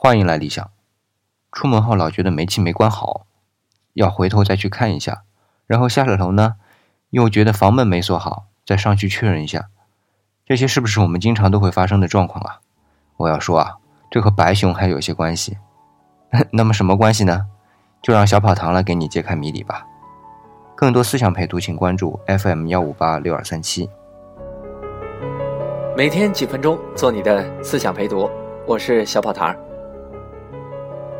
欢迎来理想。出门后老觉得煤气没关好，要回头再去看一下。然后下了楼呢，又觉得房门没锁好，再上去确认一下。这些是不是我们经常都会发生的状况啊？我要说啊，这和白熊还有些关系。那么什么关系呢？就让小跑堂来给你揭开谜底吧。更多思想陪读，请关注 FM 幺五八六二三七。每天几分钟，做你的思想陪读。我是小跑堂。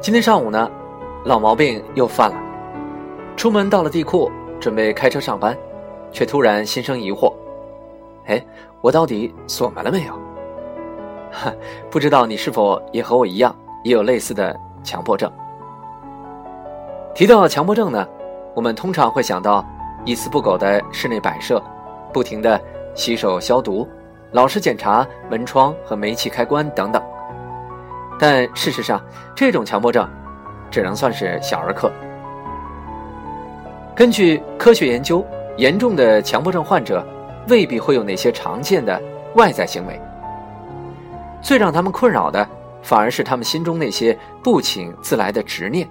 今天上午呢，老毛病又犯了。出门到了地库，准备开车上班，却突然心生疑惑：哎，我到底锁门了没有？哈，不知道你是否也和我一样，也有类似的强迫症？提到强迫症呢，我们通常会想到一丝不苟的室内摆设，不停的洗手消毒，老是检查门窗和煤气开关等等。但事实上，这种强迫症只能算是小儿科。根据科学研究，严重的强迫症患者未必会有那些常见的外在行为，最让他们困扰的，反而是他们心中那些不请自来的执念，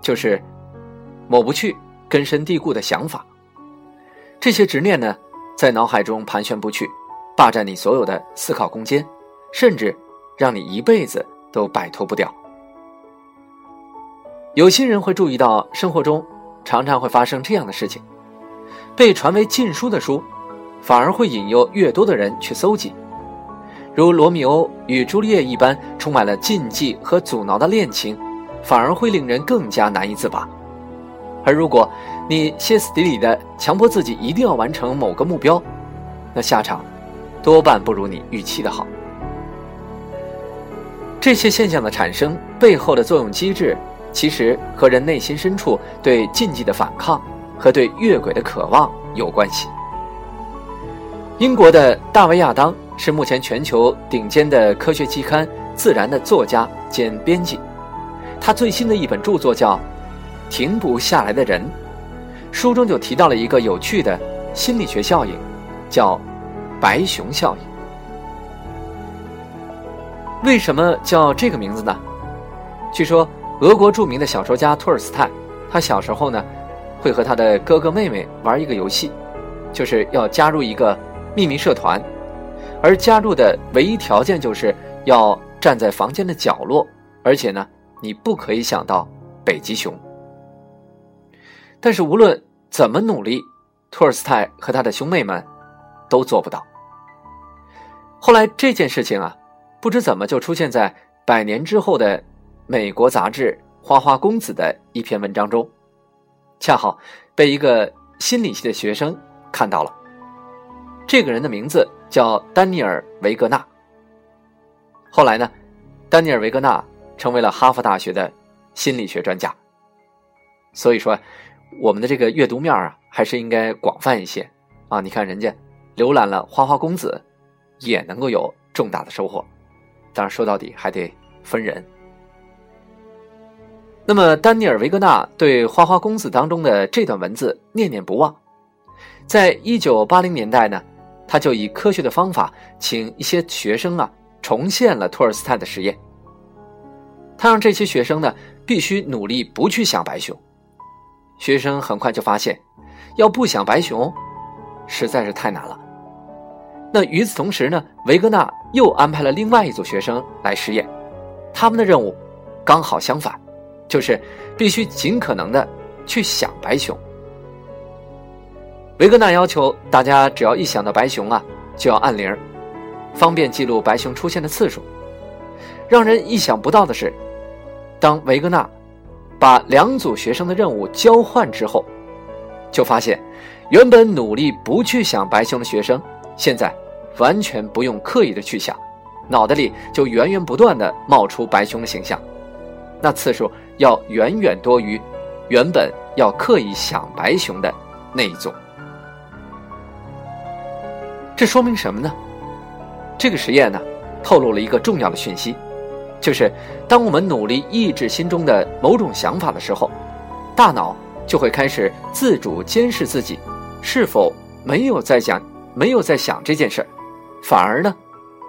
就是抹不去、根深蒂固的想法。这些执念呢，在脑海中盘旋不去，霸占你所有的思考空间，甚至。让你一辈子都摆脱不掉。有些人会注意到，生活中常常会发生这样的事情：被传为禁书的书，反而会引诱越多的人去搜集。如罗密欧与朱丽叶一般充满了禁忌和阻挠的恋情，反而会令人更加难以自拔。而如果你歇斯底里的强迫自己一定要完成某个目标，那下场多半不如你预期的好。这些现象的产生背后的作用机制，其实和人内心深处对禁忌的反抗和对越轨的渴望有关系。英国的大卫·亚当是目前全球顶尖的科学期刊《自然》的作家兼编辑，他最新的一本著作叫《停不下来的人》，书中就提到了一个有趣的心理学效应，叫“白熊效应”。为什么叫这个名字呢？据说，俄国著名的小说家托尔斯泰，他小时候呢，会和他的哥哥妹妹玩一个游戏，就是要加入一个秘密社团，而加入的唯一条件就是要站在房间的角落，而且呢，你不可以想到北极熊。但是无论怎么努力，托尔斯泰和他的兄妹们都做不到。后来这件事情啊。不知怎么就出现在百年之后的美国杂志《花花公子》的一篇文章中，恰好被一个心理系的学生看到了。这个人的名字叫丹尼尔·维格纳。后来呢，丹尼尔·维格纳成为了哈佛大学的心理学专家。所以说，我们的这个阅读面啊，还是应该广泛一些啊！你看人家浏览了《花花公子》，也能够有重大的收获。当然，说到底还得分人。那么，丹尼尔·维格纳对《花花公子》当中的这段文字念念不忘。在一九八零年代呢，他就以科学的方法，请一些学生啊重现了托尔斯泰的实验。他让这些学生呢必须努力不去想白熊。学生很快就发现，要不想白熊，实在是太难了。那与此同时呢，维格纳又安排了另外一组学生来实验，他们的任务刚好相反，就是必须尽可能的去想白熊。维格纳要求大家只要一想到白熊啊，就要按铃，方便记录白熊出现的次数。让人意想不到的是，当维格纳把两组学生的任务交换之后，就发现原本努力不去想白熊的学生。现在完全不用刻意的去想，脑袋里就源源不断的冒出白熊的形象，那次数要远远多于原本要刻意想白熊的那一组。这说明什么呢？这个实验呢，透露了一个重要的讯息，就是当我们努力抑制心中的某种想法的时候，大脑就会开始自主监视自己是否没有在想。没有在想这件事儿，反而呢，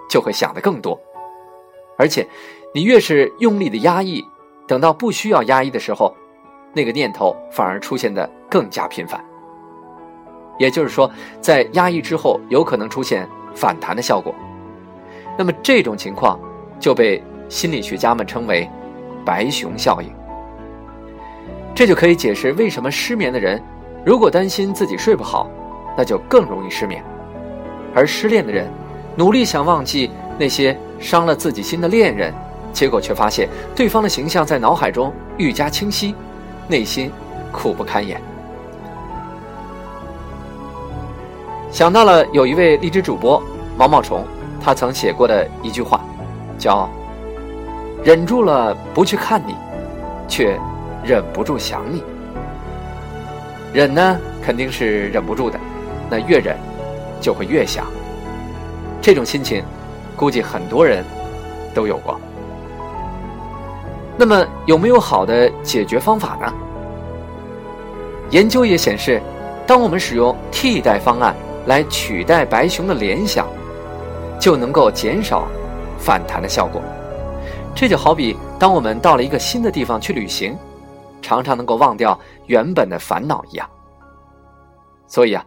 就会想的更多，而且你越是用力的压抑，等到不需要压抑的时候，那个念头反而出现的更加频繁。也就是说，在压抑之后，有可能出现反弹的效果。那么这种情况就被心理学家们称为“白熊效应”。这就可以解释为什么失眠的人，如果担心自己睡不好，那就更容易失眠；而失恋的人，努力想忘记那些伤了自己心的恋人，结果却发现对方的形象在脑海中愈加清晰，内心苦不堪言。想到了有一位励志主播毛毛虫，他曾写过的一句话，叫“忍住了不去看你，却忍不住想你”。忍呢，肯定是忍不住的，那越忍，就会越想。这种心情，估计很多人都有过。那么，有没有好的解决方法呢？研究也显示，当我们使用替代方案。来取代白熊的联想，就能够减少反弹的效果。这就好比当我们到了一个新的地方去旅行，常常能够忘掉原本的烦恼一样。所以啊，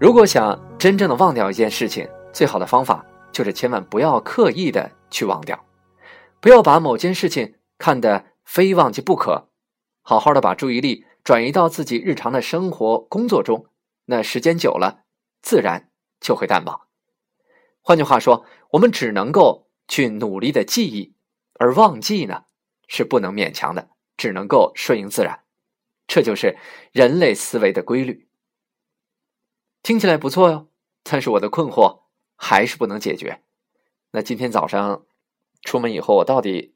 如果想真正的忘掉一件事情，最好的方法就是千万不要刻意的去忘掉，不要把某件事情看得非忘记不可，好好的把注意力转移到自己日常的生活工作中。那时间久了。自然就会淡忘。换句话说，我们只能够去努力的记忆，而忘记呢，是不能勉强的，只能够顺应自然。这就是人类思维的规律。听起来不错哟，但是我的困惑还是不能解决。那今天早上出门以后，我到底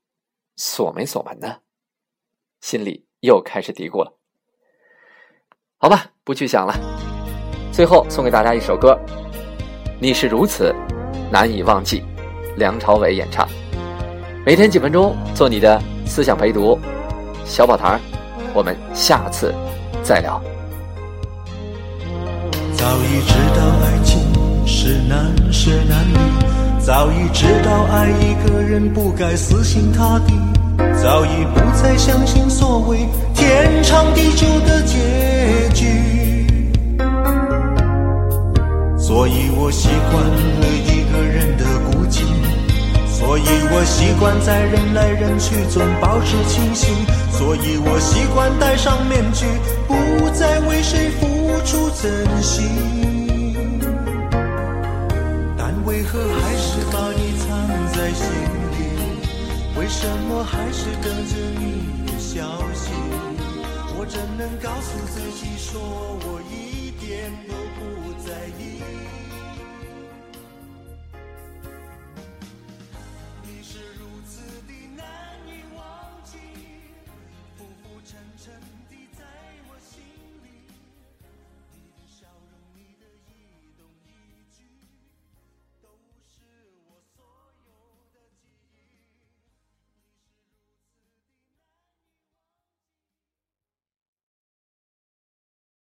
锁没锁门呢？心里又开始嘀咕了。好吧，不去想了。最后送给大家一首歌，《你是如此难以忘记》，梁朝伟演唱。每天几分钟，做你的思想陪读，小宝台我们下次再聊。早已知道爱情是难舍难离，早已知道爱一个人不该死心塌地，早已不再相信所谓天长地久的结局。所以我习惯了，所以我习惯在人来人去中保持清醒，所以我习惯戴上面具，不再为谁付出真心。但为何还是把你藏在心里？为什么还是等着你的消息？我怎能告诉自己，说我一点都不在意？